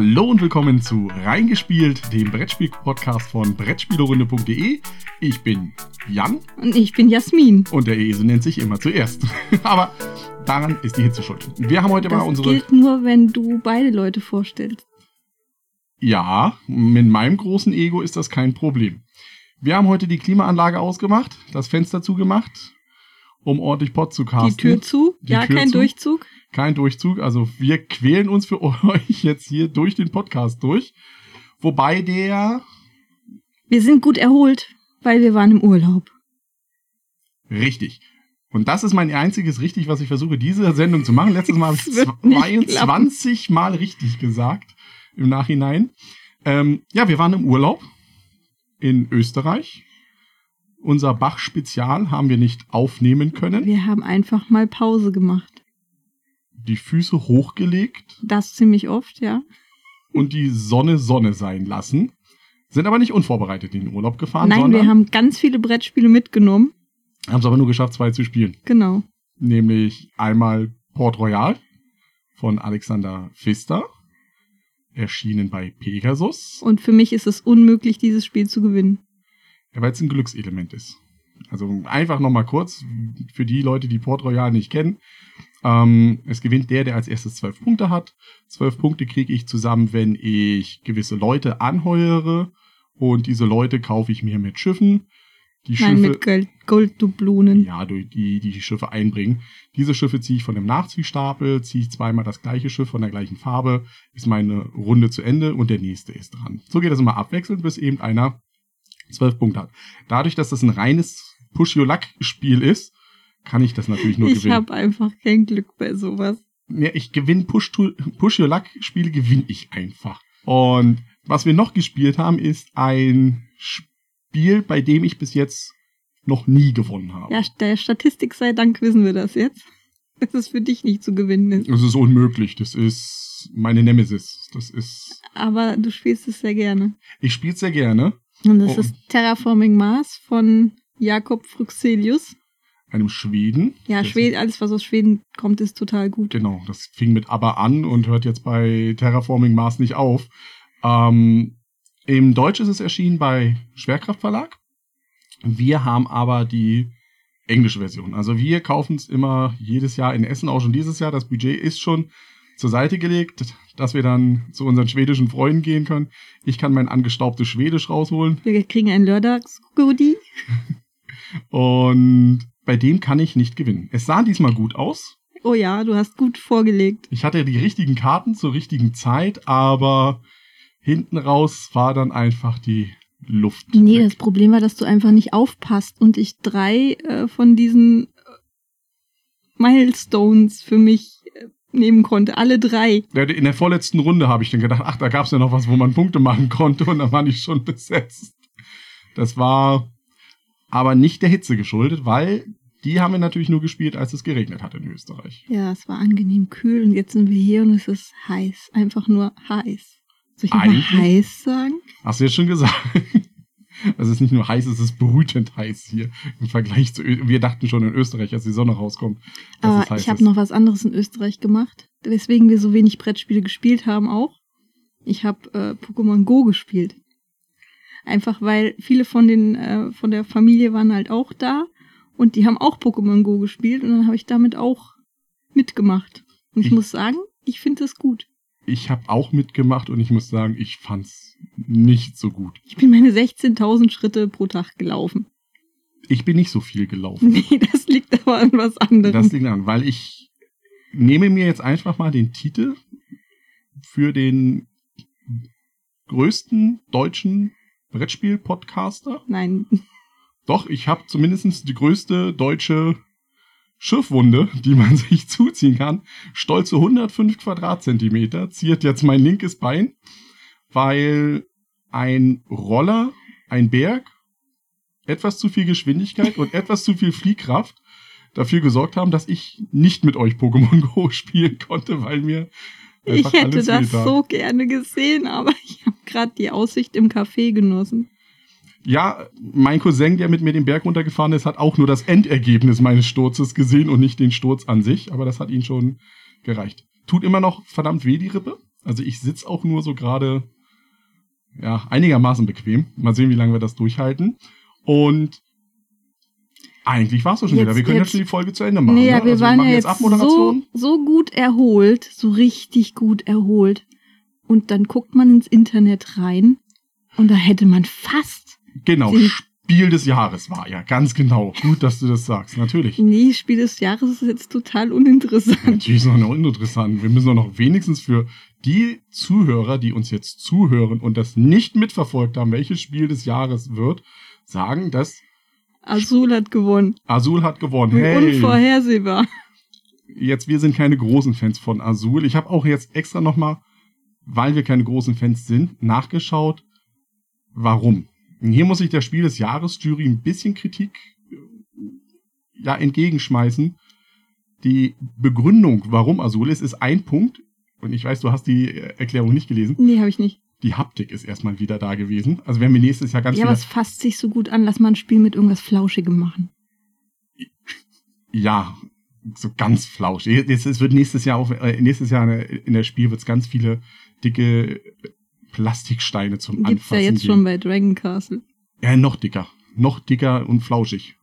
Hallo und willkommen zu Reingespielt, dem Brettspiel-Podcast von Brettspielerunde.de. Ich bin Jan. Und ich bin Jasmin. Und der Esel nennt sich immer zuerst. Aber daran ist die Hitze schuld. Wir haben heute das mal unsere. Das gilt nur, wenn du beide Leute vorstellst. Ja, mit meinem großen Ego ist das kein Problem. Wir haben heute die Klimaanlage ausgemacht, das Fenster zugemacht, um ordentlich Pott zu casten. Die Tür zu? Die ja, Tür kein zu. Durchzug. Kein Durchzug. Also wir quälen uns für euch jetzt hier durch den Podcast durch. Wobei der Wir sind gut erholt, weil wir waren im Urlaub. richtig. Und das ist mein einziges richtig, was ich versuche, diese Sendung zu machen. Letztes Mal habe ich Das wird nicht 22 Mal richtig gesagt im Nachhinein. Ähm, ja, wir waren im Urlaub in Österreich. Unser Bach-Spezial haben wir nicht aufnehmen können. Wir haben einfach mal Pause gemacht. Die Füße hochgelegt Das ziemlich oft, ja. und die Sonne Sonne sein lassen. Sind aber nicht unvorbereitet in den Urlaub gefahren, Nein, wir haben ganz viele Brettspiele mitgenommen. haben es aber nur geschafft, zwei zu spielen. Genau. Nämlich einmal Port Royal von Alexander Pfister, erschienen bei Pegasus, Und für mich ist es unmöglich, dieses Spiel zu gewinnen. Ja, weil es ein Glückselement ist. Also einfach nochmal kurz, für die Leute, die Port Royal nicht kennen. Ähm, es gewinnt der, der als erstes zwölf Punkte hat. Zwölf Punkte kriege ich zusammen, wenn ich gewisse Leute anheuere. Und diese Leute kaufe ich mir mit Schiffen. Die Nein, Schiffe, mit Gold Golddublonen. Ja, durch die, die die Schiffe einbringen. Diese Schiffe ziehe ich von dem Nachziehstapel, ziehe ich zweimal das gleiche Schiff von der gleichen Farbe, ist meine Runde zu Ende und der nächste ist dran. So geht das immer abwechselnd, bis eben einer zwölf Punkte hat. Dadurch, dass das ein reines Push-Your-Luck-Spiel ist, kann ich das natürlich nur ich gewinnen. habe einfach kein Glück bei sowas. Ja, ich gewinne Push-Your-Luck-Spiele, gewinne ich einfach. Und was wir noch gespielt haben, ist ein Spiel, bei dem ich bis jetzt noch nie gewonnen habe. Ja, der Statistik sei Dank wissen wir das jetzt. Dass es für dich nicht zu gewinnen ist. Das ist unmöglich. Das ist meine Nemesis. Das ist. Aber du spielst es sehr gerne. Ich spiele sehr gerne. Und das Oh. ist Terraforming Mars von Jakob Fruxelius. Einem Schweden. Ja, Schweden, alles was aus Schweden kommt, ist total gut. Genau. Das fing mit aber an und hört jetzt bei Terraforming Mars nicht auf. Ähm, Im Deutsch ist es erschienen bei Schwerkraft Verlag. Wir haben aber die englische Version. Also wir kaufen es immer jedes Jahr in Essen, auch schon dieses Jahr. Das Budget ist schon zur Seite gelegt, dass wir dann zu unseren schwedischen Freunden gehen können. Ich kann mein angestaubtes Schwedisch rausholen. Wir kriegen ein Lördags-Goodie. Und bei dem kann ich nicht gewinnen. Es sah diesmal gut aus. Oh ja, du hast gut vorgelegt. Ich hatte die richtigen Karten zur richtigen Zeit, aber hinten raus war dann einfach die Luft. Nee, weg. das Problem war, dass du einfach nicht aufpasst und ich drei äh, von diesen äh, Milestones für mich äh, nehmen konnte. Alle drei. In der vorletzten Runde habe ich dann gedacht, ach, da gab es ja noch was, wo man Punkte machen konnte und dann war ich schon besetzt. Das war aber nicht der Hitze geschuldet, weil die haben wir natürlich nur gespielt, als es geregnet hat in Österreich. Ja, es war angenehm kühl und jetzt sind wir hier und es ist heiß. Einfach nur heiß. Soll ich mal heiß sagen? Hast du jetzt schon gesagt? Also es ist nicht nur heiß, es ist brütend heiß hier im Vergleich zu. Ö wir dachten schon in Österreich, als die Sonne rauskommt. Aber heiß ich habe noch was anderes in Österreich gemacht, weswegen wir so wenig Brettspiele gespielt haben auch. Ich habe äh, Pokémon Go gespielt. Einfach weil viele von den äh, von der Familie waren halt auch da und die haben auch Pokémon Go gespielt und dann habe ich damit auch mitgemacht. Und ich, Ich- muss sagen, ich finde es gut. Ich habe auch mitgemacht und ich muss sagen, ich fand's nicht so gut. Ich bin meine 16.000 Schritte pro Tag gelaufen. Ich bin nicht so viel gelaufen. Nee, das liegt aber an was anderem. Das liegt an, weil ich nehme mir jetzt einfach mal den Titel für den größten deutschen Brettspiel-Podcaster. Nein, Doch, ich habe zumindest die größte deutsche Schiffwunde, die man sich zuziehen kann. Stolze 105 Quadratzentimeter ziert jetzt mein linkes Bein, weil ein Roller, ein Berg, etwas zu viel Geschwindigkeit und etwas zu viel Fliehkraft dafür gesorgt haben, dass ich nicht mit euch Pokémon Go spielen konnte, weil mir ich hätte das so gerne gesehen, aber ich habe gerade die Aussicht im Café genossen. Ja, mein Cousin, der mit mir den Berg runtergefahren ist, hat auch nur das Endergebnis meines Sturzes gesehen und nicht den Sturz an sich, aber das hat ihn schon gereicht. Tut immer noch verdammt weh, die Rippe. Also ich sitze auch nur so gerade ja, einigermaßen bequem. Mal sehen, wie lange wir das durchhalten. Und eigentlich war es schon Jetzt- wieder. Wir können jetzt- jetzt schon die Folge zu Ende machen. Nee, ja, ne? wir also waren machen ja jetzt so, so gut erholt, so richtig gut erholt. Und dann guckt man ins Internet rein und da hätte man fast, Genau, Spiel des Jahres war ja, ganz genau. Gut, dass du das sagst, natürlich. nee, Spiel des Jahres ist jetzt total uninteressant. Natürlich ist es noch uninteressant. Wir müssen doch noch wenigstens für die Zuhörer, die uns jetzt zuhören und das nicht mitverfolgt haben, welches Spiel des Jahres wird, sagen, dass Azul hat gewonnen. Azul hat gewonnen. Hey, Unvorhersehbar. jetzt wir sind keine großen Fans von Azul. Ich habe auch jetzt extra nochmal, weil wir keine großen Fans sind, nachgeschaut, warum. Hier muss ich der Spiel des Jahres Jury ein bisschen Kritik äh, ja entgegenschmeißen. Die Begründung, warum Azul ist, ist ein Punkt. Und ich weiß, du hast die äh, Erklärung nicht gelesen. Nee, habe ich nicht. Die Haptik ist erstmal wieder da gewesen. Also werden wir nächstes Jahr ganz ja, aber es fasst sich so gut an. Lass mal ein Spiel mit irgendwas Flauschigem machen. Ja, so ganz flauschig. Es wird nächstes Jahr auf, äh, nächstes Jahr in der- Spiel wird es ganz viele dicke Plastiksteine zum Gibt's ja Anfassen jetzt geben. schon bei Dragon Castle. Ja, noch dicker. Noch dicker und flauschig.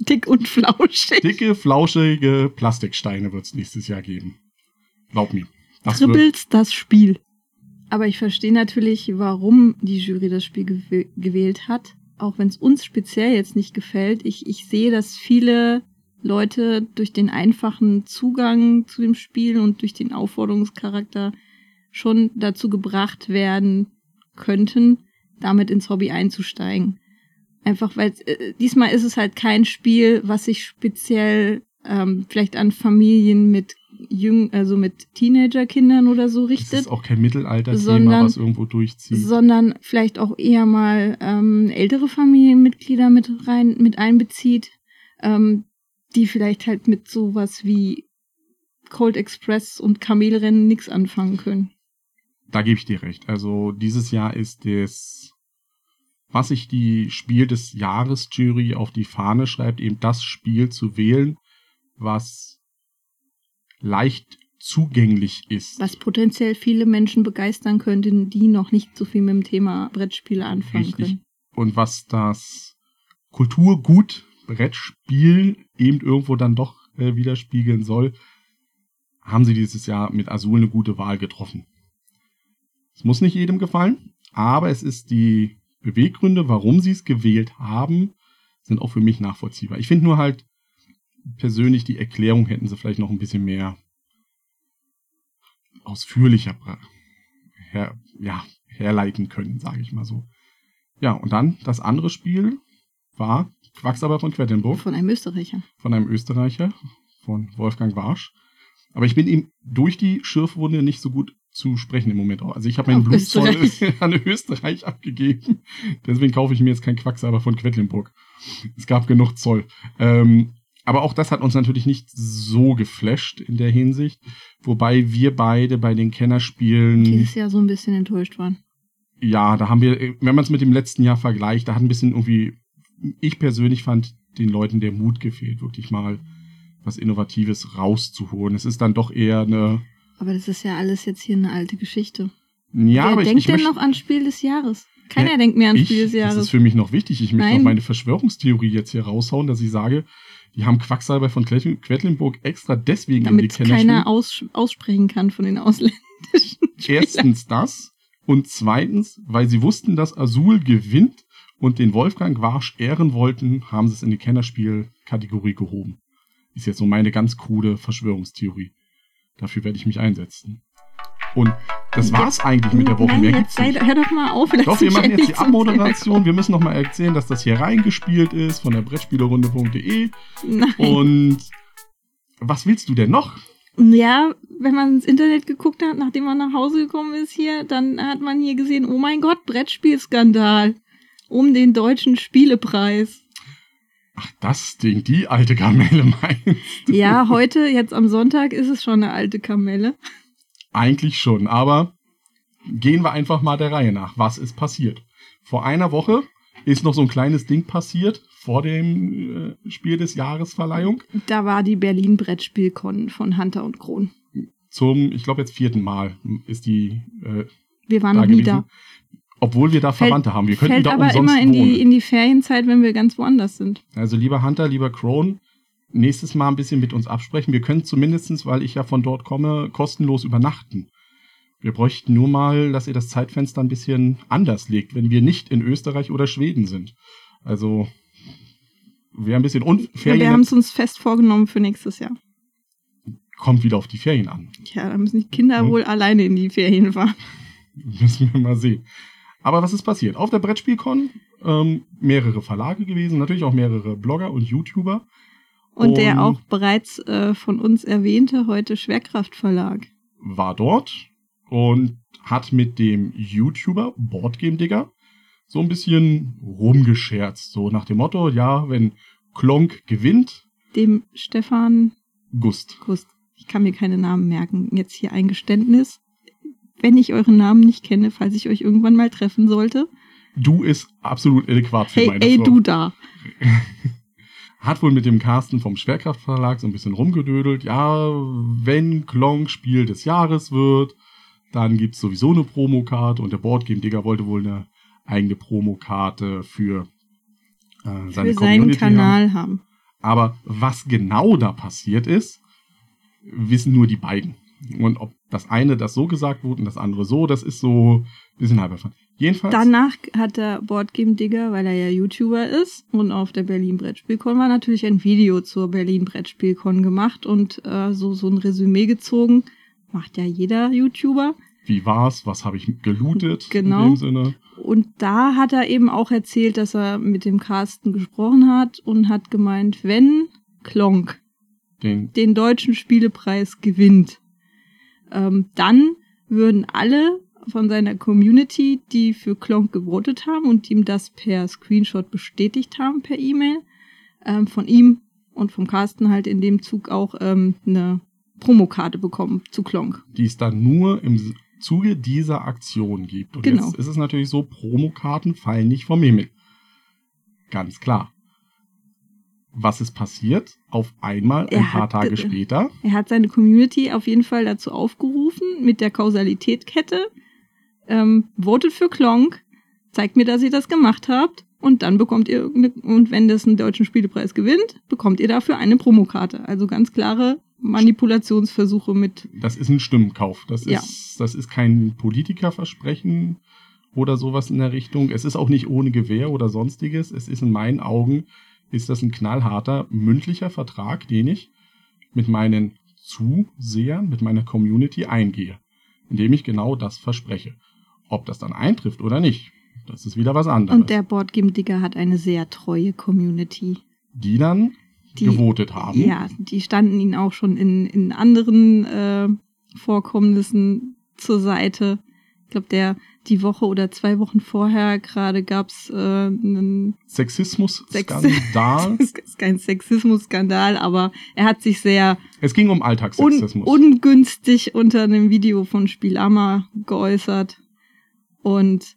Dick und flauschig. Dicke, flauschige Plastiksteine wird es nächstes Jahr geben. Glaub mir. Tribbels das Spiel. Aber ich verstehe natürlich, warum die Jury das Spiel gew gewählt hat. Auch wenn es uns speziell jetzt nicht gefällt. Ich, ich sehe, dass viele Leute durch den einfachen Zugang zu dem Spiel und durch den Aufforderungscharakter schon dazu gebracht werden könnten, damit ins Hobby einzusteigen. Einfach weil äh, diesmal ist es halt kein Spiel, was sich speziell ähm, vielleicht an Familien mit jüng, also mit Teenagerkindern oder so richtet, ist auch kein Mittelalter-Thema, sondern- was irgendwo durchzieht. sondern vielleicht auch eher mal ähm, ältere Familienmitglieder mit rein mit einbezieht, ähm, die vielleicht halt mit sowas wie Cold Express und Kamelrennen nichts anfangen können. Da gebe ich dir recht. Also dieses Jahr ist das, was sich die Spiel des Jahres Jury auf die Fahne schreibt, eben das Spiel zu wählen, was leicht zugänglich ist. Was potenziell viele Menschen begeistern könnte, die noch nicht so viel mit dem Thema Brettspiele anfangen Richtig. können. Und was das Kulturgut Brettspiel eben irgendwo dann doch äh, widerspiegeln soll, haben sie dieses Jahr mit Azul eine gute Wahl getroffen. Es muss nicht jedem gefallen, aber es ist die Beweggründe, warum sie es gewählt haben, sind auch für mich nachvollziehbar. Ich finde nur halt persönlich die Erklärung hätten sie vielleicht noch ein bisschen mehr ausführlicher her, ja, herleiten können, sage ich mal so. Ja, und dann das andere Spiel war Quacksalber von Quedlinburg Von einem Österreicher. von einem Österreicher, von Wolfgang Warsch. Aber ich bin ihm durch die Schürfwunde nicht so gut zu sprechen im Moment auch. Also ich habe meinen Blutzoll Österreich. an Österreich abgegeben. Deswegen kaufe ich mir jetzt kein Quacksalber von Quedlinburg. Es gab genug Zoll. Ähm, aber auch das hat uns natürlich nicht so geflasht in der Hinsicht. Wobei wir beide bei den Kennerspielen Dieses Jahr so ein bisschen enttäuscht waren. ja, da haben wir, wenn man es mit dem letzten Jahr vergleicht, da hat ein bisschen irgendwie, ich persönlich fand den Leuten der Mut gefehlt, wirklich mal was Innovatives rauszuholen. Es ist dann doch eher eine, Aber das ist ja alles jetzt hier eine alte Geschichte. ja, Wer aber ich, denkt ich denn möchte, noch an Spiel des Jahres? Keiner Ja, denkt mehr an ich, Spiel des das ist Jahres. für mich noch wichtig. Ich möchte Nein. noch meine Verschwörungstheorie jetzt hier raushauen, dass ich sage, die haben Quacksalber von Quedlin- Quedlinburg extra deswegen in die Damit Kenner keiner aus, aussprechen kann von den ausländischen Spielern. Erstens das und zweitens, weil sie wussten, dass Azul gewinnt und den Wolfgang Warsch ehren wollten, haben sie es in die Kennerspiel-Kategorie gehoben. Ist jetzt so meine ganz krude Verschwörungstheorie. Dafür werde ich mich einsetzen. Und das war's eigentlich mit der Woche. Nein, Mehr jetzt sei, hör doch mal auf. Doch, wir machen jetzt die Abmoderation. Wir müssen noch mal erzählen, dass das hier reingespielt ist von der Brettspielerunde.de. Und was willst du denn noch? Ja, wenn man ins Internet geguckt hat, nachdem man nach Hause gekommen ist hier, dann hat man hier gesehen, oh mein Gott, Brettspielskandal. Um den deutschen Spielepreis. Ach, das Ding, die alte Kamelle meinst du? Ja, heute, jetzt am Sonntag, ist es schon eine alte Kamelle. Eigentlich schon, aber gehen wir einfach mal der Reihe nach. Was ist passiert? Vor einer Woche ist noch so ein kleines Ding passiert vor dem äh, Spiel des Jahresverleihung. Da war die Berlin Brettspielkon von Hunter und Kron. zum, ich glaube jetzt vierten Mal ist die äh, Wir waren noch nie da. Obwohl wir da Fällt- Verwandte haben. Wir könnten Fällt da aber umsonst immer in wohnen. die, in die Ferienzeit, wenn wir ganz woanders sind. Also lieber Hunter, lieber Crone, nächstes Mal ein bisschen mit uns absprechen. Wir können zumindestens, weil ich ja von dort komme, kostenlos übernachten. Wir bräuchten nur mal, dass ihr das Zeitfenster ein bisschen anders legt, wenn wir nicht in Österreich oder Schweden sind. Also wäre ein bisschen unfair. wir haben es uns fest vorgenommen für nächstes Jahr. Kommt wieder auf die Ferien an. Ja, da müssen die Kinder Hm. wohl alleine in die Ferien fahren. Müssen wir mal sehen. Aber was ist passiert? Auf der Brettspielcon ähm, mehrere Verlage gewesen, natürlich auch mehrere Blogger und YouTuber. Und der auch bereits äh, von uns erwähnte heute Schwerkraftverlag. war dort und hat mit dem YouTuber Boardgame Digger so ein bisschen rumgescherzt. So nach dem Motto, ja, wenn Klonk gewinnt, Dem Stefan Gust. Gust. Ich kann mir keine Namen merken. Jetzt hier ein Geständnis. Wenn ich euren Namen nicht kenne, falls ich euch irgendwann mal treffen sollte. Du ist absolut adäquat für Hey, meine ey, Frau. du da. Hat wohl mit dem Carsten vom Schwerkraftverlag so ein bisschen rumgedödelt. Ja, wenn Klonk Spiel des Jahres wird, dann gibt's sowieso eine Promokarte und der Boardgame Digger wollte wohl eine eigene Promokarte für äh, seine Für seinen Community haben. Kanal haben. Aber was genau da passiert ist, wissen nur die beiden. Und ob das eine das so gesagt wurde und das andere so, das ist so ein bisschen halber. Jedenfalls. Danach hat der Boardgame Digger, weil er ja YouTuber ist und auf der Berlin Brettspielcon war, natürlich ein Video zur Berlin Brettspielcon gemacht und äh, so, so ein Resümee gezogen. Macht ja jeder YouTuber. wie war's? Was habe ich gelootet? Genau. In dem Sinne. Und da hat er eben auch erzählt, dass er mit dem Carsten gesprochen hat und hat gemeint, wenn Klonk Den, den deutschen Spielepreis gewinnt, ähm, dann würden alle von seiner Community, die für Klonk gewotet haben und ihm das per Screenshot bestätigt haben per E-Mail, ähm, von ihm und vom Carsten halt in dem Zug auch ähm, eine Promokarte bekommen zu Klonk. die es dann nur im Zuge dieser Aktion gibt. Und Genau. jetzt ist es natürlich so, Promokarten fallen nicht vom Himmel. Ganz klar. Was ist passiert? Auf einmal, ein Er paar hat- Tage später, Er hat seine Community auf jeden Fall dazu aufgerufen, mit der Kausalitätkette, ähm, votet für Klonk, zeigt mir, dass ihr das gemacht habt, und dann bekommt ihr, und wenn das einen deutschen Spielepreis gewinnt, bekommt ihr dafür eine Promokarte. Also ganz klare Manipulationsversuche mit, das ist ein Stimmenkauf. Das Ja. ist, das ist kein Politikerversprechen oder sowas in der Richtung. Es ist auch nicht ohne Gewähr oder sonstiges. Es ist in meinen Augen, ist das ein knallharter mündlicher Vertrag, den ich mit meinen Zusehern, mit meiner Community eingehe. Indem ich genau das verspreche. Ob das dann eintrifft oder nicht, das ist wieder was anderes. und der Boardgame Digger hat eine sehr treue Community. die dann Die, gewotet haben. Ja, die standen ihnen auch schon in, in anderen äh, Vorkommnissen zur Seite. Ich glaube, der die Woche oder zwei Wochen vorher gerade gab's äh, einen Sexismus-Skandal. Das ist kein Sexismus-Skandal, aber er hat sich sehr es ging um un Alltagssexismus. ungünstig unter einem Video von Spielama geäußert. Und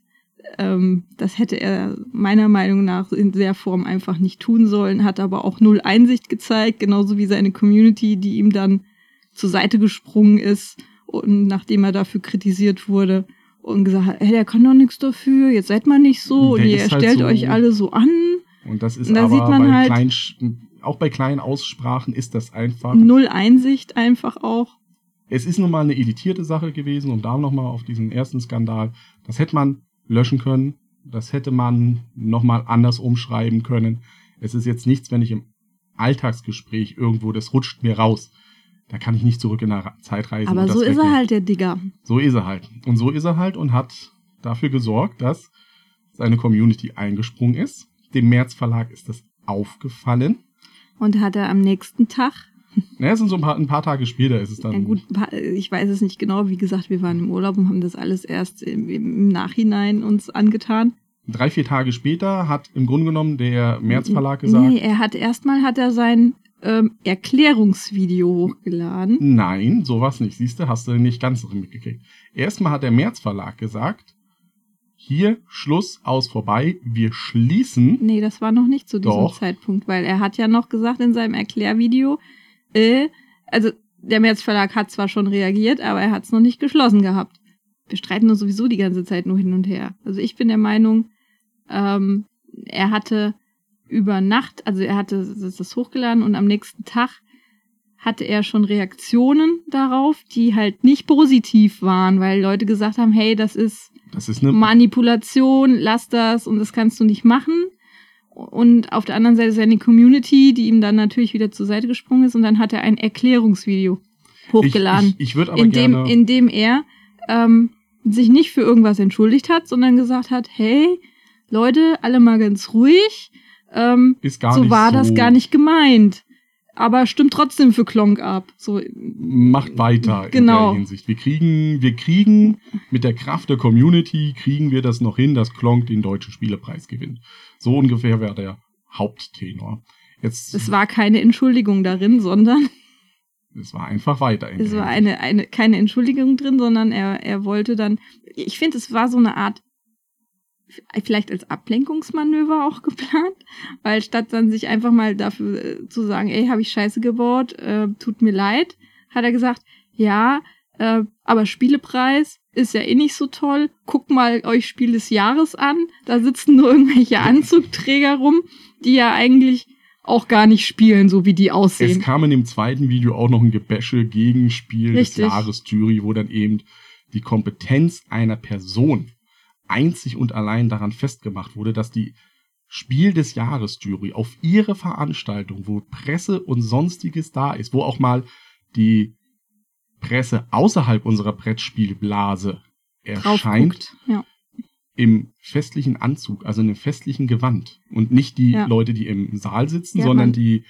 ähm, das hätte er meiner Meinung nach in der Form einfach nicht tun sollen, hat aber auch null Einsicht gezeigt, genauso wie seine Community, die ihm dann zur Seite gesprungen ist und nachdem er dafür kritisiert wurde und gesagt hat, hey, der kann doch nichts dafür, jetzt seid mal nicht so und Der ihr ist halt stellt so- euch alle so an. Und das ist Und da aber sieht man bei halt- kleinen, auch bei kleinen Aussprachen ist das einfach. Null Einsicht einfach auch. Es ist nun mal eine editierte Sache gewesen und da nochmal auf diesen ersten Skandal. Das hätte man löschen können. Das hätte man nochmal anders umschreiben können. Es ist jetzt nichts, wenn ich im Alltagsgespräch irgendwo, das rutscht mir raus. Da kann ich nicht zurück in der Zeit reisen. Aber so ist er halt der Digger. So ist er halt. Und so ist er halt und hat dafür gesorgt, dass seine Community eingesprungen ist. Dem März Verlag ist das aufgefallen. Und hat er am nächsten Tag, Naja, es sind so ein paar, ein paar Tage später ist es dann. ja gut, ich weiß es nicht genau, wie gesagt, wir waren im Urlaub und haben das alles erst im, im Nachhinein uns angetan. Drei, vier Tage später hat im Grunde genommen der März Verlag gesagt, Nee, er hat erstmal hat er sein ähm, Erklärungsvideo hochgeladen. nein, sowas nicht. Siehst du, hast du nicht ganz so mitgekriegt. Erstmal hat der März Verlag gesagt, hier Schluss aus vorbei, wir schließen. Nee, das war noch nicht zu diesem Doch. Zeitpunkt, weil er hat ja noch gesagt in seinem Erklärvideo, äh, also der März Verlag hat zwar schon reagiert, aber er hat es noch nicht geschlossen gehabt. Wir streiten nur sowieso die ganze Zeit nur hin und her. Also ich bin der Meinung, ähm, er hatte über Nacht, also er hatte das hochgeladen und am nächsten Tag hatte er schon Reaktionen darauf, die halt nicht positiv waren, weil Leute gesagt haben, hey, das ist, Das ist Manipulation, lass das und das kannst du nicht machen. Und auf der anderen Seite ist eine Community, die ihm dann natürlich wieder zur Seite gesprungen ist und dann hat er ein Erklärungsvideo hochgeladen, Ich, ich, ich würde aber in, dem, gerne. in dem er ähm, sich nicht für irgendwas entschuldigt hat, sondern gesagt hat, hey, Leute, alle mal ganz ruhig, ähm, ist gar so nicht war so, das gar nicht gemeint. Aber stimmt trotzdem für Klonk ab. So, Macht weiter Genau. in der Hinsicht. Wir kriegen, wir kriegen mit der Kraft der Community kriegen wir das noch hin, dass Klonk den deutschen Spielepreis gewinnt. So ungefähr wäre der Haupttenor. Jetzt, es war keine Entschuldigung darin, sondern es war einfach weiter. in es war eine, eine, keine Entschuldigung drin, sondern er, er wollte dann, ich finde, es war so eine Art, vielleicht als Ablenkungsmanöver auch geplant, weil statt dann sich einfach mal dafür äh, zu sagen, ey, habe ich Scheiße gebaut, äh, tut mir leid, hat er gesagt, ja, äh, aber Spielepreis ist ja eh nicht so toll. Guckt mal euch Spiel des Jahres an. Da sitzen nur irgendwelche Anzugträger rum, die ja eigentlich auch gar nicht spielen, so wie die Es aussehen. kam in dem zweiten Video auch noch ein Gebäsche gegen Spiel des Richtig. Jahres Jury, wo dann eben die Kompetenz einer Person einzig und allein daran festgemacht wurde, dass die Spiel des Jahres Jury auf ihre Veranstaltung, wo Presse und sonstiges da ist, wo auch mal die Presse außerhalb unserer Brettspielblase erscheint. Ja. im festlichen Anzug, also in einem festlichen Gewand und nicht die Ja. Leute, die im Saal sitzen, Ja, sondern die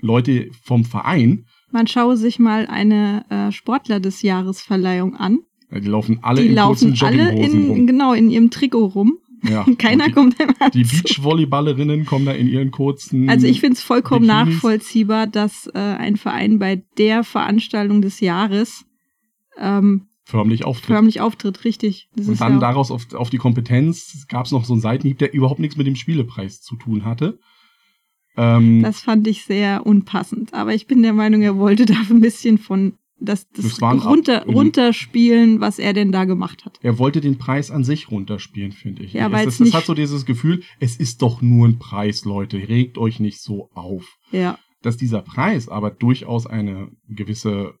Leute vom Verein, Man schaue sich mal eine äh, Sportler des Jahres Verleihung an. Die laufen alle die in kurzen laufen alle in, rum. genau in ihrem Trikot rum. Ja. Keiner Und kommt im die, die. Beachvolleyballerinnen kommen da in ihren kurzen. Also ich finde es vollkommen Bikinis. nachvollziehbar, dass äh, ein Verein bei der Veranstaltung des Jahres ähm, förmlich auftritt. förmlich auftritt, richtig. Das Und dann ja, daraus auf, auf die Kompetenz gab es noch so einen Seitenhieb, der überhaupt nichts mit dem Spielepreis zu tun hatte. Ähm, das fand ich sehr unpassend. Aber ich bin der Meinung, er wollte da ein bisschen von das, das, Das runter, runterspielen, was er denn da gemacht hat. er wollte den Preis an sich runterspielen, finde ich. Ja, es, weil's das, das nicht- hat so dieses Gefühl, es ist doch nur ein Preis, Leute. Regt euch nicht so auf. Ja, Dass dieser Preis aber durchaus eine gewisse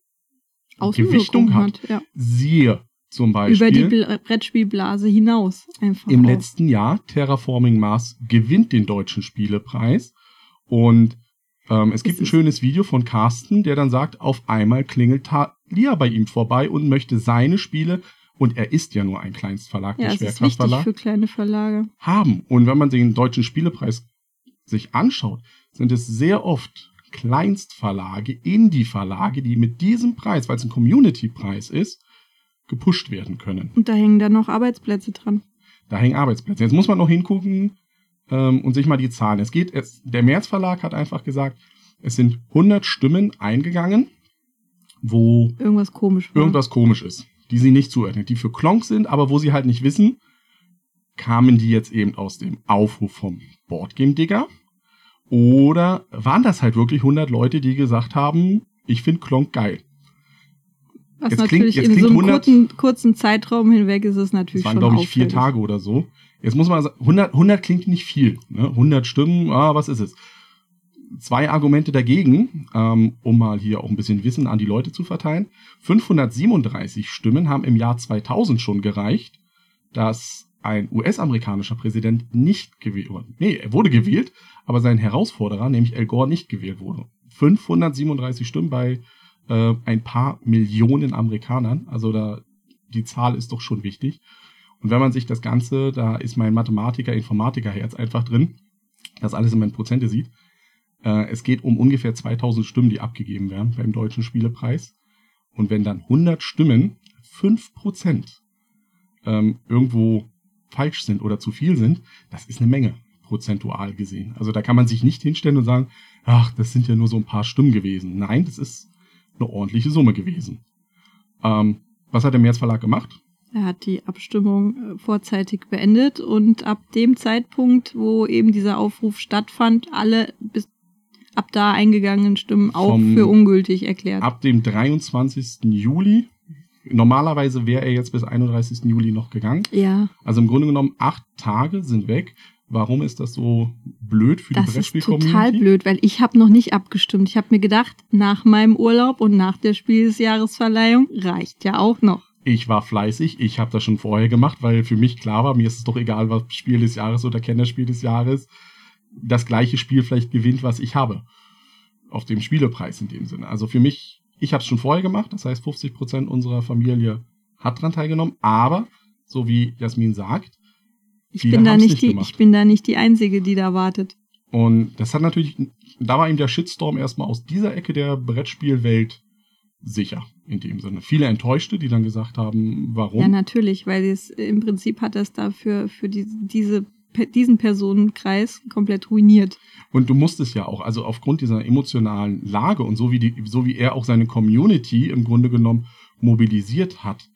Gewichtung hat. Ja. Siehe zum Beispiel. Über die Bl Brettspielblase hinaus einfach. Im auch. letzten Jahr, Terraforming Mars gewinnt den deutschen Spielepreis. Und ähm, es gibt Es ein ist- schönes Video von Carsten, der dann sagt, auf einmal klingelt Thalia bei ihm vorbei und möchte seine Spiele, und er ist ja nur ein Kleinstverlag, Ja, der Schwerkraftverlag, für kleine Verlage. haben. Und wenn man den deutschen Spielepreis sich anschaut, sind es sehr oft Kleinstverlage, Indie-Verlage, die mit diesem Preis, weil es ein Community-Preis ist, gepusht werden können. Und da hängen dann noch Arbeitsplätze dran. Da hängen Arbeitsplätze. Jetzt muss man noch hingucken ähm, und sich mal die Zahlen. Es geht, es, der März Verlag hat einfach gesagt, es sind 100 Stimmen eingegangen, wo Irgendwas komisch war. irgendwas komisch ist, die sie nicht zuordnen, die für Klonk sind, aber wo sie halt nicht wissen, kamen die jetzt eben aus dem Aufruf vom Boardgame Digger oder waren das halt wirklich 100 Leute, die gesagt haben, ich finde Klonk geil. Was jetzt klingt- natürlich jetzt in klingt so einem 100 kurzen, kurzen Zeitraum hinweg ist es Das natürlich waren, schon glaube ich, vier. Tage oder so. Jetzt muss man sagen, 100, 100 klingt nicht viel. Ne? 100 Stimmen, ah, was ist es? Zwei Argumente dagegen, ähm, um mal hier auch ein bisschen Wissen an die Leute zu verteilen. 537 Stimmen haben im Jahr 2000 schon gereicht, dass ein US-amerikanischer Präsident nicht gewählt wurde. Nee, er wurde gewählt, aber sein Herausforderer, nämlich Al Gore, nicht gewählt wurde. 537 Stimmen bei äh, ein paar Millionen Amerikanern. Also da, die Zahl ist doch schon wichtig. Und wenn man sich das Ganze, da ist mein Mathematiker, Informatiker-Herz einfach drin, das alles in meinen Prozente sieht. Äh, es geht um ungefähr 2000 Stimmen, die abgegeben werden beim Deutschen Spielepreis. Und wenn dann 100 Stimmen, 5% ähm, irgendwo falsch sind oder zu viel sind, das ist eine Menge, prozentual gesehen. Also da kann man sich nicht hinstellen und sagen, ach, das sind ja nur so ein paar Stimmen gewesen. Nein, das ist eine ordentliche Summe gewesen. Ähm, was hat der März Verlag gemacht? Er hat die Abstimmung äh, vorzeitig beendet und ab dem Zeitpunkt, wo eben dieser Aufruf stattfand, alle bis ab da eingegangenen Stimmen auch Vom- für ungültig erklärt. Ab dem 23. Juli. Normalerweise wäre er jetzt bis 31. Juli noch gegangen. ja, Also im Grunde genommen, acht Tage sind weg. Warum ist das so blöd für die das ist Brettspiel-Community? total blöd, weil ich habe noch nicht abgestimmt. Ich habe mir gedacht, nach meinem Urlaub und nach der Spiel des Jahresverleihung reicht ja auch noch. Ich war fleißig, ich habe das schon vorher gemacht, weil für mich klar war, mir ist es doch egal, was Spiel des Jahres oder Kennerspiel des Jahres das gleiche Spiel vielleicht gewinnt, was ich habe. Auf dem Spielepreis in dem Sinne. Also für mich, ich habe es schon vorher gemacht, das heißt 50% unserer Familie hat dran teilgenommen, aber, so wie Jasmin sagt, Ich bin da nicht nicht die, gemacht. ich bin da nicht die einzige, die da wartet. und das hat natürlich, da war ihm der Shitstorm erstmal aus dieser Ecke der Brettspielwelt sicher, in dem Sinne. Viele Enttäuschte, die dann gesagt haben, warum? Ja, natürlich, weil es im Prinzip hat das dafür für die, diese diesen Personenkreis komplett ruiniert. Und du musstest ja auch, also aufgrund dieser emotionalen Lage und so wie, die, so wie er auch seine Community im Grunde genommen mobilisiert hat,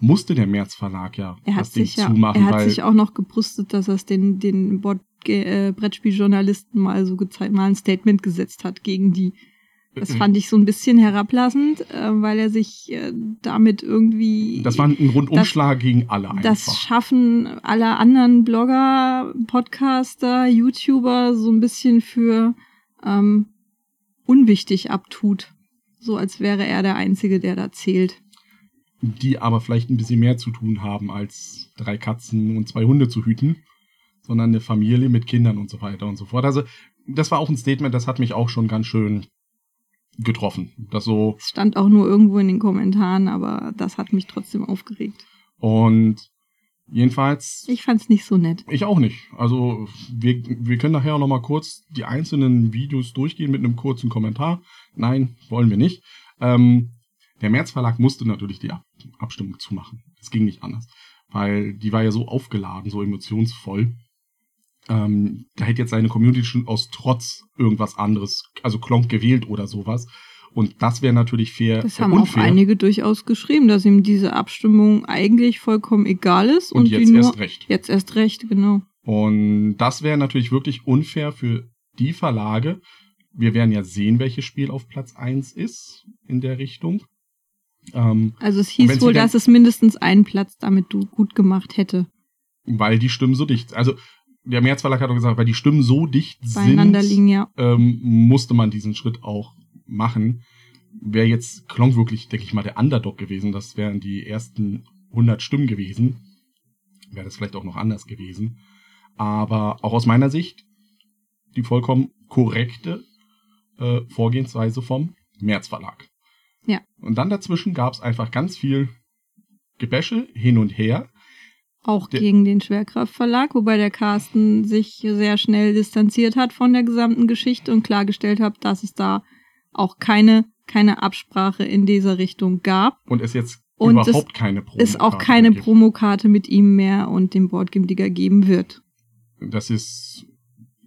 musste der März Verlag ja Er das Ding ja, zumachen, er hat sich auch noch gebrüstet, dass er es den, den äh, Brettspieljournalisten mal so gezeigt, mal ein Statement gesetzt hat gegen die. Das äh, fand ich so ein bisschen herablassend, äh, weil er sich äh, damit irgendwie. das war ein Rundumschlag gegen alle einfach. das Schaffen aller anderen Blogger, Podcaster, YouTuber so ein bisschen für ähm, unwichtig abtut. So als wäre er der Einzige, der da zählt. die aber vielleicht ein bisschen mehr zu tun haben, als drei Katzen und zwei Hunde zu hüten, sondern eine Familie mit Kindern und so weiter und so fort. Also das war auch ein Statement, das hat mich auch schon ganz schön getroffen. Das so Es stand auch nur irgendwo in den Kommentaren, aber das hat mich trotzdem aufgeregt. und jedenfalls Ich fand's nicht so nett. Ich auch nicht. Also wir, wir können nachher auch noch mal kurz die einzelnen Videos durchgehen mit einem kurzen Kommentar. Nein, wollen wir nicht. Ähm, der März Verlag musste natürlich die Ab Abstimmung zumachen. Es ging nicht anders, weil die war ja so aufgeladen, so emotionsvoll. Ähm, da hätte jetzt seine Community schon aus Trotz irgendwas anderes, also Klonk gewählt oder sowas. Und das wäre natürlich fair. Das haben auch unfair. einige durchaus geschrieben, dass ihm diese Abstimmung eigentlich vollkommen egal ist und und, jetzt nur erst recht. jetzt erst recht, genau. Und das wäre natürlich wirklich unfair für die Verlage. Wir werden ja sehen, welches Spiel auf Platz 1 ist in der Richtung. Ähm, Also es hieß wohl, dass es mindestens einen Platz damit du gut gemacht hätte. weil die Stimmen so dicht Also der Verlag hat auch gesagt, weil die Stimmen so dicht Beieinander sind, liegen, ja. ähm, musste man diesen Schritt auch machen. Wäre jetzt Klonk wirklich, denke ich mal, der Underdog gewesen. Das wären die ersten 100 Stimmen gewesen. Wäre das vielleicht auch noch anders gewesen. Aber auch aus meiner Sicht die vollkommen korrekte äh, Vorgehensweise vom März Verlag. Ja. Und dann dazwischen gab es einfach ganz viel Gebäsche hin und her. Auch Der- gegen den Schwerkraftverlag, wobei der Carsten sich sehr schnell distanziert hat von der gesamten Geschichte und klargestellt hat, dass es da auch keine, keine Absprache in dieser Richtung gab. Und es jetzt Und überhaupt keine Promo Es auch keine gibt. Promokarte mit ihm mehr und dem Boardgame Digger geben wird. Das ist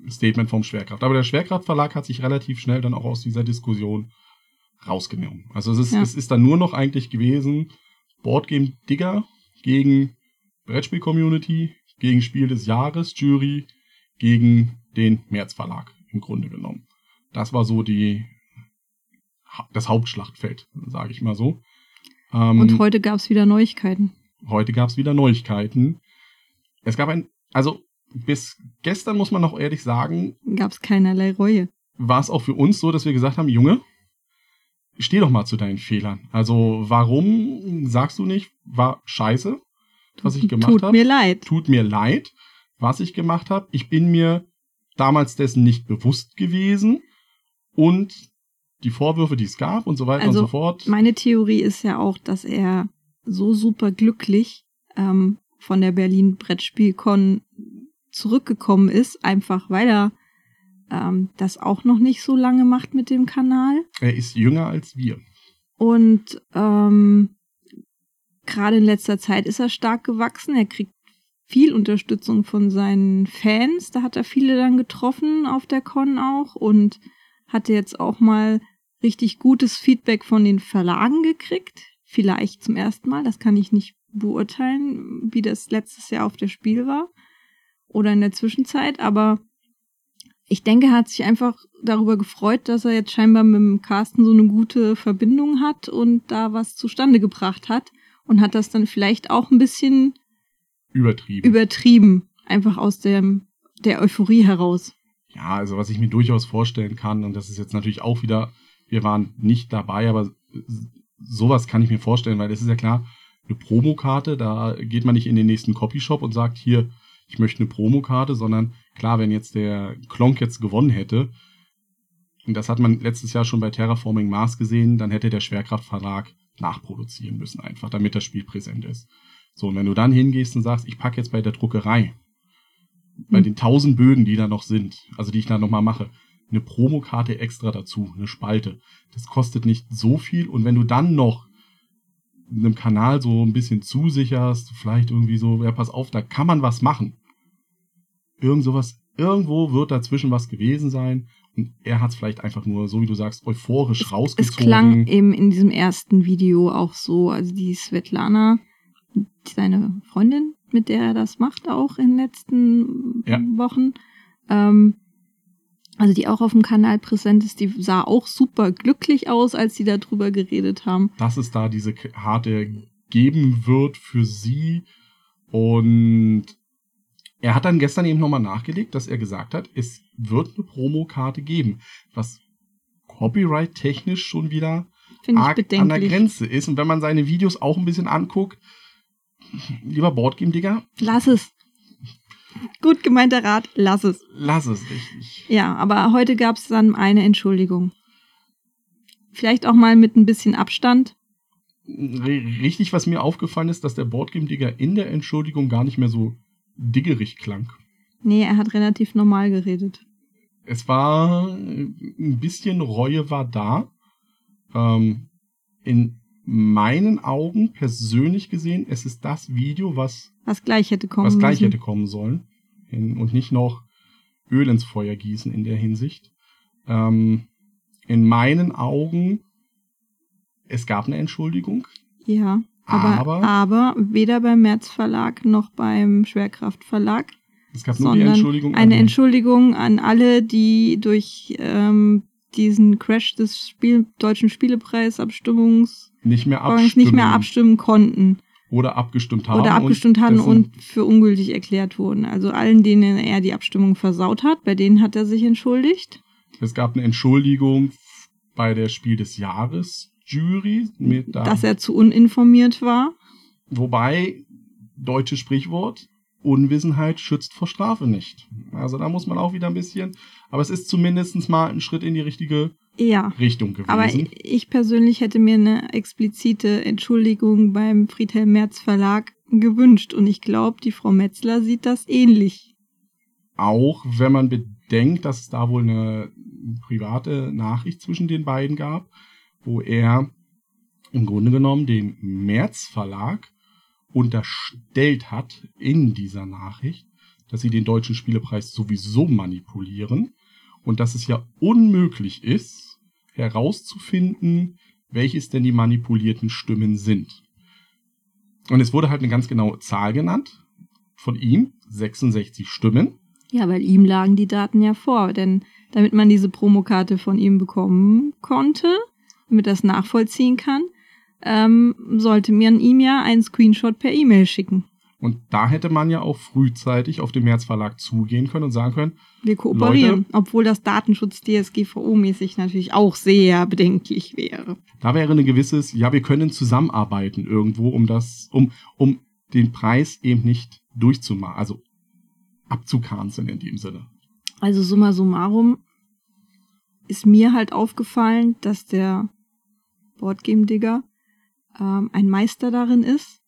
ein Statement vom Schwerkraft. Aber der Schwerkraftverlag hat sich relativ schnell dann auch aus dieser Diskussion rausgenommen. Also es ist, Ja. es ist dann nur noch eigentlich gewesen, Boardgame Digger gegen Brettspiel-Community, gegen Spiel des Jahres, Jury, gegen den März Verlag im Grunde genommen. Das war so die das Hauptschlachtfeld, sage ich mal so. Ähm, Und heute gab es wieder Neuigkeiten. Heute gab es wieder Neuigkeiten. Es gab ein, also bis gestern muss man noch ehrlich sagen, Gab es keinerlei Reue. war es auch für uns so, dass wir gesagt haben, Junge, steh doch mal zu deinen Fehlern. Also warum sagst du nicht, war scheiße, was ich gemacht Tut habe? mir leid. Tut mir leid, was ich gemacht habe. Ich bin mir damals dessen nicht bewusst gewesen und die Vorwürfe, die es gab und so weiter Also, und so fort. Meine Theorie ist ja auch, dass er so super glücklich ähm, von der Berlin Brettspielcon zurückgekommen ist, einfach weil er ähm, das auch noch nicht so lange macht mit dem Kanal. Er ist jünger als wir. Und ähm, gerade in letzter Zeit ist er stark gewachsen. Er kriegt viel Unterstützung von seinen Fans. Da hat er viele dann getroffen auf der Con auch und hatte jetzt auch mal richtig gutes Feedback von den Verlagen gekriegt. Vielleicht zum ersten Mal. Das kann ich nicht beurteilen, wie das letztes Jahr auf der Spiel war oder in der Zwischenzeit. Aber Ich denke, er hat sich einfach darüber gefreut, dass er jetzt scheinbar mit dem Carsten so eine gute Verbindung hat und da was zustande gebracht hat und hat das dann vielleicht auch ein bisschen Übertrieben. übertrieben, einfach aus dem, der Euphorie heraus. ja, also was ich mir durchaus vorstellen kann, und das ist jetzt natürlich auch wieder, wir waren nicht dabei, aber sowas kann ich mir vorstellen, weil das ist ja klar, eine Promokarte, da geht man nicht in den nächsten Copyshop und sagt, hier, ich möchte eine Promokarte, sondern klar, wenn jetzt der Klonk jetzt gewonnen hätte, und das hat man letztes Jahr schon bei Terraforming Mars gesehen, dann hätte der Schwerkraftverlag nachproduzieren müssen, einfach, damit das Spiel präsent ist. So, und wenn du dann hingehst und sagst, ich packe jetzt bei der Druckerei, bei Hm. den tausend Bögen, die da noch sind, also die ich da nochmal mache, eine Promokarte extra dazu, eine Spalte. Das kostet nicht so viel und wenn du dann noch einem Kanal so ein bisschen zusicherst, vielleicht irgendwie so, ja, pass auf, da kann man was machen. Irgend sowas, irgendwo wird dazwischen was gewesen sein er hat es vielleicht einfach nur, so wie du sagst, euphorisch Es rausgezogen. klang eben in diesem ersten Video auch so, also die Svetlana, seine Freundin, mit der er das macht, auch in den letzten Ja. Wochen, ähm, also die auch auf dem Kanal präsent ist, die sah auch super glücklich aus, als sie darüber geredet haben. dass es da diese Karte geben wird für sie. Und er hat dann gestern eben nochmal nachgelegt, dass er gesagt hat, es wird eine Promokarte geben, was copyright-technisch schon wieder arg an der. Grenze ist. Und wenn man seine Videos auch ein bisschen anguckt, lieber Boardgame-Digger, Lass es. Gut gemeinter Rat, lass es. lass es richtig. Ja, aber heute gab es dann eine Entschuldigung. Vielleicht auch mal mit ein bisschen Abstand. Richtig, was mir aufgefallen ist, dass der Boardgame-Digger in der Entschuldigung gar nicht mehr so diggerig klang. Nee, er hat relativ normal geredet. es war äh, ein bisschen Reue war da. Ähm, in meinen Augen persönlich gesehen, es ist das Video, was, Was gleich hätte kommen was gleich müssen. hätte kommen sollen. Und nicht noch Öl ins Feuer gießen in der Hinsicht. Ähm, in meinen Augen, es gab eine Entschuldigung, Ja, aber, Aber- aber weder beim März Verlag noch beim Schwerkraft Verlag, es gab nur die Entschuldigung. eine an- Entschuldigung an alle, die durch ähm, diesen Crash des Spiel deutschen Spielepreisabstimmungs nicht mehr nicht abstimmen, mehr abstimmen konnten oder abgestimmt haben. oder abgestimmt und hatten dessen- und für ungültig erklärt wurden. Also allen, denen er die Abstimmung versaut hat, bei denen hat er sich entschuldigt. Es gab eine Entschuldigung bei der Spiel des Jahres Jury mit da, dass er zu uninformiert war. wobei deutsches Sprichwort Unwissenheit schützt vor Strafe nicht. Also da muss man auch wieder ein bisschen, aber es ist zumindest mal ein Schritt in die richtige Ja. Richtung gewesen. Aber ich persönlich hätte mir eine explizite Entschuldigung beim Friedhelm Merz Verlag gewünscht. Und ich glaube, die Frau Metzler sieht das ähnlich. auch wenn man bedenkt, dass es da wohl eine private Nachricht zwischen den beiden gab, wo er im Grunde genommen dem März Verlag unterstellt hat in dieser Nachricht, dass sie den deutschen Spielepreis sowieso manipulieren und dass es ja unmöglich ist, herauszufinden, welches denn die manipulierten Stimmen sind. Und es wurde halt eine ganz genaue Zahl genannt von ihm, 66 Stimmen. Ja, weil ihm lagen die Daten ja vor. Denn damit man diese Promokarte von ihm bekommen konnte, damit das nachvollziehen kann, ähm, sollte man ihm ja einen Screenshot per E-Mail schicken. Und da hätte man ja auch frühzeitig auf den März Verlag zugehen können und sagen können, Wir kooperieren, Leute- obwohl das Datenschutz DSGVO-mäßig natürlich auch sehr bedenklich wäre. da wäre ein gewisses, ja, wir können zusammenarbeiten irgendwo, um das, um, um den Preis eben nicht durchzumachen, also abzukanzeln in dem Sinne. Also summa summarum ist mir halt aufgefallen, dass der Boardgame-Digger ähm, ein Meister darin ist,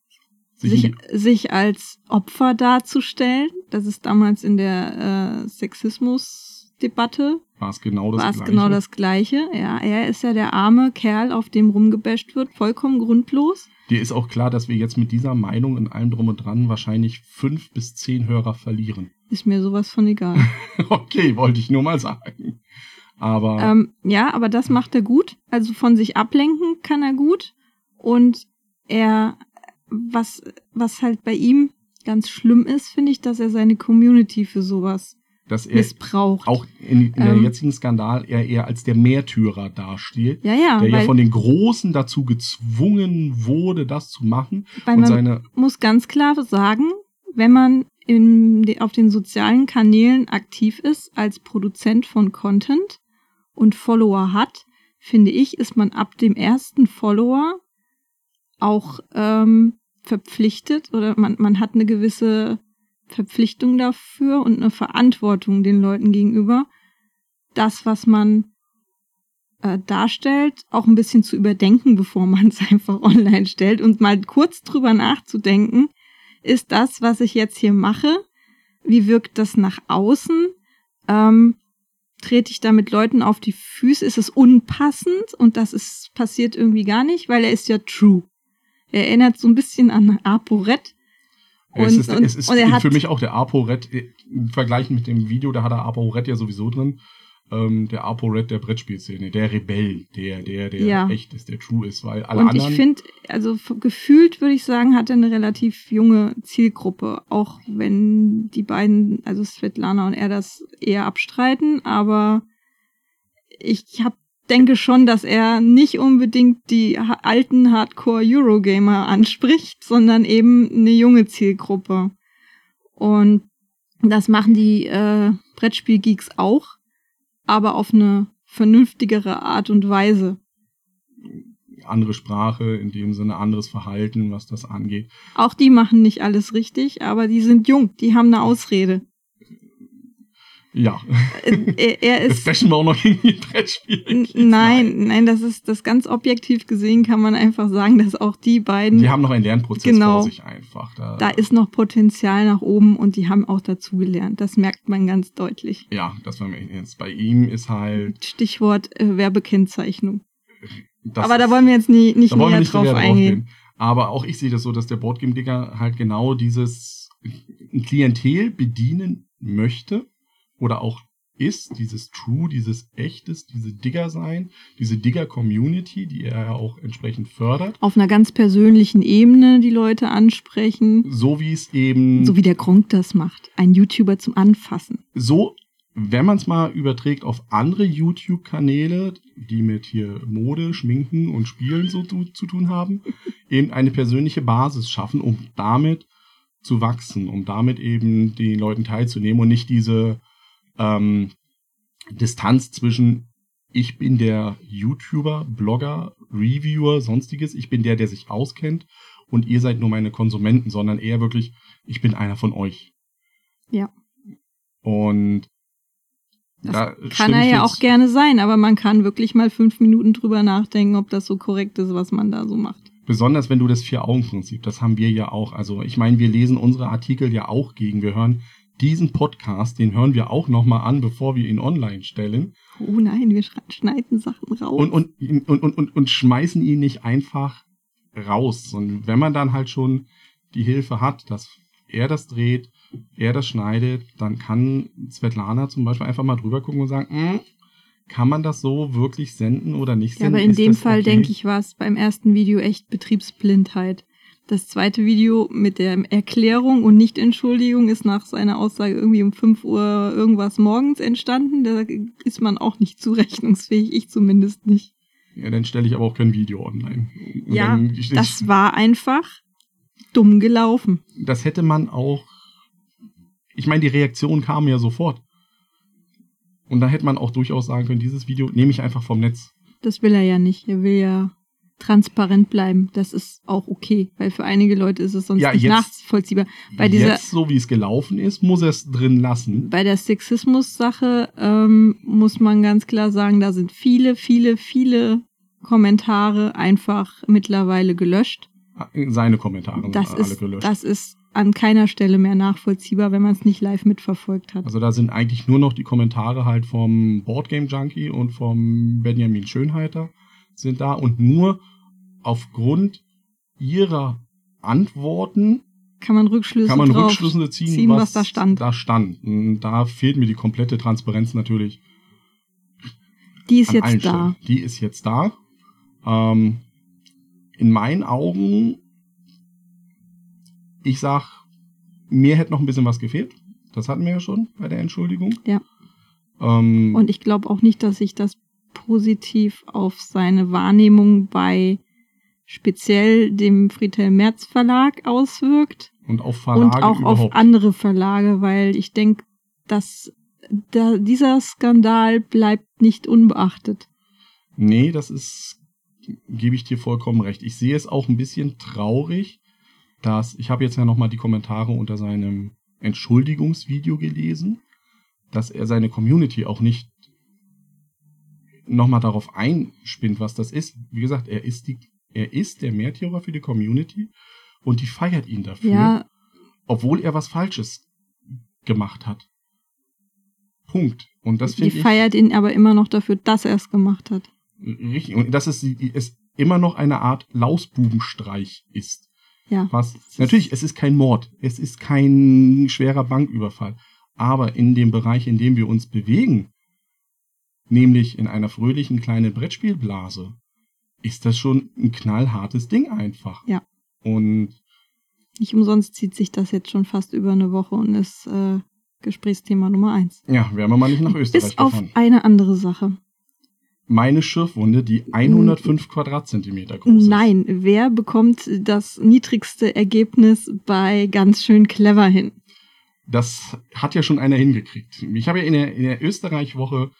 Sich sich, als Opfer darzustellen. Das ist damals in der äh, Sexismus-Debatte War es genau das war es Gleiche. genau das Gleiche. Ja, er ist ja der arme Kerl, auf dem rumgebasht wird, vollkommen grundlos. Dir ist auch klar, dass wir jetzt mit dieser Meinung in allem drum und dran wahrscheinlich fünf bis zehn Hörer verlieren. Ist mir sowas von egal. okay, wollte ich nur mal sagen. Aber Ähm, ja, aber das macht er gut. Also von sich ablenken kann er gut. Und er, was, was halt bei ihm ganz schlimm ist, finde ich, dass er seine Community für sowas dass er missbraucht. auch in, in der Ähm. jetzigen Skandal er eher als der Märtyrer dasteht, ja, ja, der ja von den Großen dazu gezwungen wurde, das zu machen weil und man muss ganz klar sagen, wenn man in, auf den sozialen Kanälen aktiv ist als Produzent von Content und Follower hat, finde ich, ist man ab dem ersten Follower auch ähm, verpflichtet oder man, man hat eine gewisse Verpflichtung dafür und eine Verantwortung den Leuten gegenüber, das, was man äh, darstellt, auch ein bisschen zu überdenken, bevor man es einfach online stellt und mal kurz drüber nachzudenken, ist das, was ich jetzt hier mache, wie wirkt das nach außen? Ähm, trete ich da mit Leuten auf die Füße? Ist es unpassend? Und das ist passiert irgendwie gar nicht, weil er ist ja true. Er erinnert so ein bisschen an ApoRed. es Und- ist, und- es ist und er hat- für mich auch der ApoRed, im Vergleich mit dem Video, da hat er ApoRed ja sowieso drin, ähm, der ApoRed der Brettspielszene, der Rebell, der, der, der Ja. echt ist, der true ist, weil alle Und anderen... ich finde, also gefühlt würde ich sagen, hat er eine relativ junge Zielgruppe, auch wenn die beiden, also Svetlana und er das eher abstreiten, aber ich hab, denke schon, dass er nicht unbedingt die alten Hardcore-Eurogamer anspricht, sondern eben eine junge Zielgruppe. Und das machen die äh, Brettspielgeeks auch, aber auf eine vernünftigere Art und Weise. andere Sprache, in dem Sinne anderes Verhalten, was das angeht. Auch die machen nicht alles richtig, aber die sind jung, die haben eine Ausrede. Ja, Äh, er, er ist. bashen wir auch noch gegen die Brettspiele. Nein, nein, das ist das ganz objektiv gesehen, kann man einfach sagen, dass auch die beiden, Die haben noch einen Lernprozess Genau. vor sich einfach. Da, da ist noch Potenzial nach oben und die haben auch dazugelernt. Das merkt man ganz deutlich. ja, das war mir jetzt. Bei ihm ist halt. Stichwort äh, Werbekennzeichnung. Das aber da ist- wollen wir jetzt nie, nicht da näher nicht drauf eingehen. Aber auch ich sehe das so, dass der Boardgame Digger halt genau dieses Klientel bedienen möchte oder auch ist, dieses True, dieses Echtes, diese Digger sein, diese Digger Community, die er ja auch entsprechend fördert, Auf einer ganz persönlichen Ebene die Leute ansprechen, so wie es eben so wie der Gronk das macht. Ein YouTuber zum Anfassen. so, wenn man es mal überträgt auf andere YouTube-Kanäle, die mit hier Mode, Schminken und Spielen so zu, zu tun haben, eben eine persönliche Basis schaffen, um damit zu wachsen, um damit eben den Leuten teilzunehmen und nicht diese ähm, Distanz zwischen ich bin der YouTuber, Blogger, Reviewer, sonstiges, ich bin der, der sich auskennt und ihr seid nur meine Konsumenten, sondern eher wirklich, ich bin einer von euch. Ja. Und Das da Kann er ja auch gerne sein, aber man kann wirklich mal fünf Minuten drüber nachdenken, ob das so korrekt ist, was man da so macht. Besonders wenn du das Vier-Augen-Prinzip, das haben wir ja auch. Also ich meine, wir lesen unsere Artikel ja auch gegen. Wir hören diesen Podcast, den hören wir auch nochmal an, bevor wir ihn online stellen. Oh nein, wir schneiden Sachen raus. Und, und, und, und, und, und schmeißen ihn nicht einfach raus. Und wenn man dann halt schon die Hilfe hat, dass er das dreht, er das schneidet, dann kann Svetlana zum Beispiel einfach mal drüber gucken und sagen, "Hm, kann man das so wirklich senden oder nicht ja, senden? aber in Ist dem Fall, okay? denke ich, war es beim ersten Video echt Betriebsblindheit. Das zweite Video mit der Erklärung und Nicht-Entschuldigung ist nach seiner Aussage irgendwie um 5 Uhr irgendwas morgens entstanden. Da ist man auch nicht zurechnungsfähig, ich zumindest nicht. Ja, dann stelle ich aber auch kein Video online. Und Ja, Das war einfach dumm gelaufen. das hätte man auch. Ich meine, die Reaktion kam ja sofort. Und da hätte man auch durchaus sagen können, dieses Video nehme ich einfach vom Netz. Das will er ja nicht. Er will ja transparent bleiben. Das ist auch okay, weil für einige Leute ist es sonst Ja, nicht jetzt- nachvollziehbar. Bei dieser, Jetzt, so wie es gelaufen ist, muss er es drin lassen. bei der Sexismus-Sache ähm, muss man ganz klar sagen, da sind viele, viele, viele Kommentare einfach mittlerweile gelöscht. Seine Kommentare Das sind alle ist, gelöscht. das ist an keiner Stelle mehr nachvollziehbar, wenn man es nicht live mitverfolgt hat. also da sind eigentlich nur noch die Kommentare halt vom Boardgame Junkie und vom Benjamin Schönheiter sind da und nur aufgrund ihrer Antworten Kann man Rückschlüsse kann man Rückschlüsse ziehen, ziehen, was da stand. Da stand. Und Da fehlt mir die komplette Transparenz natürlich Die ist jetzt da. Die ist jetzt da. Ähm, in meinen Augen, ich sag, mir hätte noch ein bisschen was gefehlt. Das hatten wir ja schon bei der Entschuldigung. Ja. Ähm, Und ich glaube auch nicht, dass sich das positiv auf seine Wahrnehmung bei speziell dem Friedhelm Merz Verlag auswirkt und auf Verlage und auch überhaupt. auf andere Verlage, weil ich denke, dass da, dieser Skandal bleibt nicht unbeachtet. Nee, das ist, gebe ich dir vollkommen recht. Ich sehe es auch ein bisschen traurig, dass, ich habe jetzt ja nochmal die Kommentare unter seinem Entschuldigungsvideo gelesen, dass er seine Community auch nicht nochmal darauf einspinnt, was das ist. Wie gesagt, er ist die, er ist der Märtyrer für die Community und die feiert ihn dafür, Ja, obwohl er was Falsches gemacht hat. Punkt. Und das die finde ich. feiert ihn aber immer noch dafür, dass er es gemacht hat. Richtig. Und dass es, es immer noch eine Art Lausbubenstreich ist. Ja. Was, natürlich, es ist kein Mord. Es ist kein schwerer Banküberfall. Aber in dem Bereich, in dem wir uns bewegen, nämlich in einer fröhlichen kleinen Brettspielblase, ist das schon ein knallhartes Ding einfach. Ja. Und Nicht umsonst zieht sich das jetzt schon fast über eine Woche und ist äh, Gesprächsthema Nummer eins. ja, wären wir mal nicht nach Österreich Bis auf gefahren. eine andere Sache. Meine Schürfwunde, die 105 Quadratzentimeter groß ist. Nein, wer bekommt das niedrigste Ergebnis bei ganz schön clever hin? Das hat ja schon einer hingekriegt. Ich habe ja in der, in der Österreich-Woche,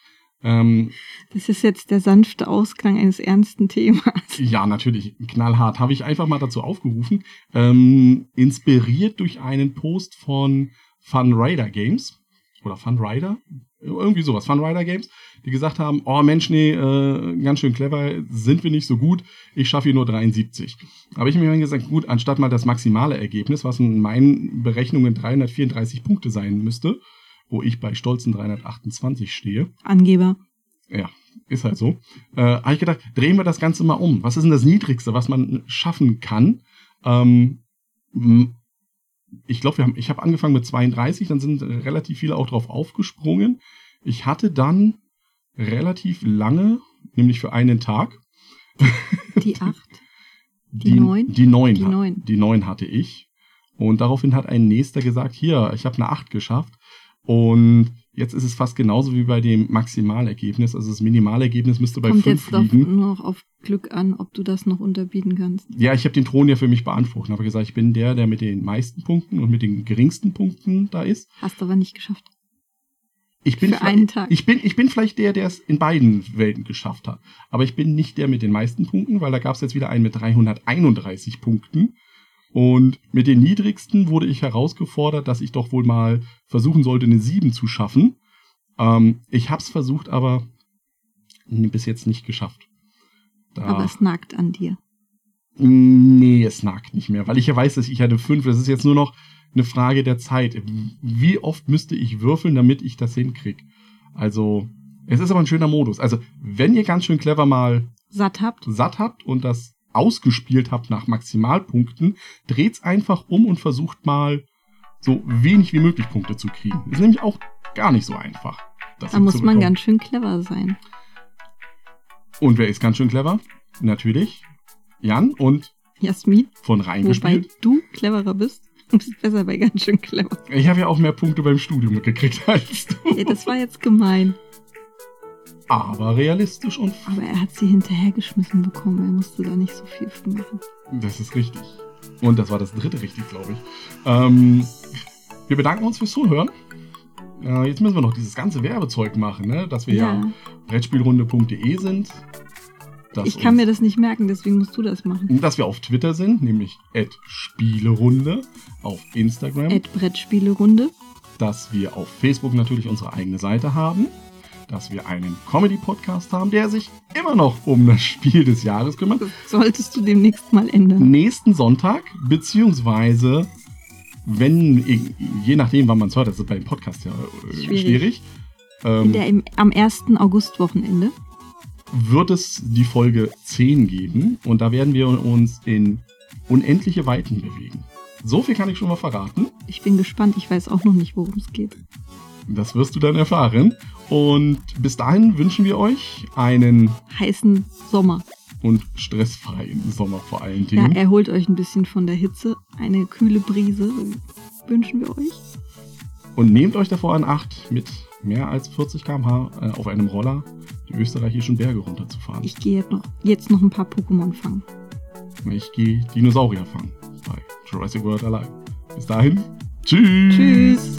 ähm, Das ist jetzt der sanfte Ausklang eines ernsten Themas. ja, natürlich, knallhart, habe ich einfach mal dazu aufgerufen, ähm, inspiriert durch einen Post von Fun Rider Games oder Fun Rider, irgendwie sowas, Fun Rider Games, die gesagt haben, oh Mensch, nee, äh, ganz schön clever, sind wir nicht so gut, ich schaffe hier nur 73. Habe ich mir gesagt, gut, anstatt mal das maximale Ergebnis, was in meinen Berechnungen 334 Punkte sein müsste, wo ich bei stolzen 328 stehe, Angeber. ja, ist halt so. Äh, habe ich gedacht, drehen wir das Ganze mal um. Was ist denn das Niedrigste, was man schaffen kann? Ähm, ich glaube, wir haben, ich habe angefangen mit 32, dann sind relativ viele auch drauf aufgesprungen. Ich hatte dann relativ lange, nämlich für einen Tag, Die acht. Die neun? Die neun, Die hat- neun. Die neun hatte ich. Und daraufhin hat ein nächster gesagt, hier, ich habe eine 8 geschafft. Und jetzt ist es fast genauso wie bei dem Maximalergebnis. Also das Minimalergebnis müsste bei Kommt 5 jetzt liegen. nur noch auf Glück an, ob du das noch unterbieten kannst. Ja, ich habe den Thron ja für mich beansprucht und habe gesagt, ich bin der, der mit den meisten Punkten und mit den geringsten Punkten da ist. Hast aber nicht geschafft. Ich bin Für einen Tag. Ich bin, ich bin vielleicht der, der es in beiden Welten geschafft hat. Aber ich bin nicht der mit den meisten Punkten, weil da gab es jetzt wieder einen mit 331 Punkten. Und mit den niedrigsten wurde ich herausgefordert, dass ich doch wohl mal versuchen sollte, eine 7 zu schaffen. Ähm, ich habe es versucht, aber bis jetzt nicht geschafft. Da, Aber es nagt an dir. Nee, es nagt nicht mehr, weil ich ja weiß, dass ich hatte fünf. Das ist jetzt nur noch eine Frage der Zeit. Wie oft müsste ich würfeln, damit ich das hinkrieg? Also, es ist aber ein schöner Modus. Also, wenn ihr ganz schön clever mal Satt habt. satt habt und das ausgespielt habt nach Maximalpunkten, dreht's einfach um und versucht mal so wenig wie möglich Punkte zu kriegen. Ist nämlich auch gar nicht so einfach. Da muss man ganz schön clever sein. Und wer ist ganz schön clever? Natürlich Jan und Jasmin, von wobei reingespielt. du cleverer bist. Du bist besser bei ganz schön clever. Ich habe ja auch mehr Punkte beim Studium gekriegt als du. Ja, das war jetzt gemein. Aber realistisch und Aber er hat sie hinterhergeschmissen bekommen. Er musste da nicht so viel für machen. das ist richtig. Und das war das dritte richtig, glaube ich. Ähm, wir bedanken uns fürs Zuhören. Äh, jetzt müssen wir noch dieses ganze Werbezeug machen, ne? dass wir ja, Ja, Brettspielrunde.de sind. ich kann mir das nicht merken, deswegen musst du das machen. dass wir auf Twitter sind, nämlich @spielerunde, auf Instagram, Brettspielerunde. dass wir auf Facebook natürlich unsere eigene Seite haben, dass wir einen Comedy-Podcast haben, der sich immer noch um das Spiel des Jahres kümmert. Das solltest du demnächst mal ändern. Nächsten Sonntag, beziehungsweise, wenn, je nachdem, wann man es hört, das ist bei dem Podcast ja äh, schwierig, Schwierig. ähm, In der, im, am 1. August-Wochenende. wird es die Folge 10 geben und da werden wir uns in unendliche Weiten bewegen. So viel kann ich schon mal verraten. Ich bin gespannt. Ich weiß auch noch nicht, worum es geht. Das wirst du dann erfahren. Und bis dahin wünschen wir euch einen Heißen Sommer. und stressfreien Sommer vor allen Ja, Dingen. erholt euch ein bisschen von der Hitze. Eine kühle Brise wünschen wir euch. Und nehmt euch davor an Acht, mit mehr als 40 km/h äh, auf einem Roller die österreichischen Berge runterzufahren. Ich gehe jetzt noch, jetzt noch ein paar Pokémon fangen. Ich gehe Dinosaurier fangen bei Jurassic World Alive. Bis dahin, tschüss. Tschüss.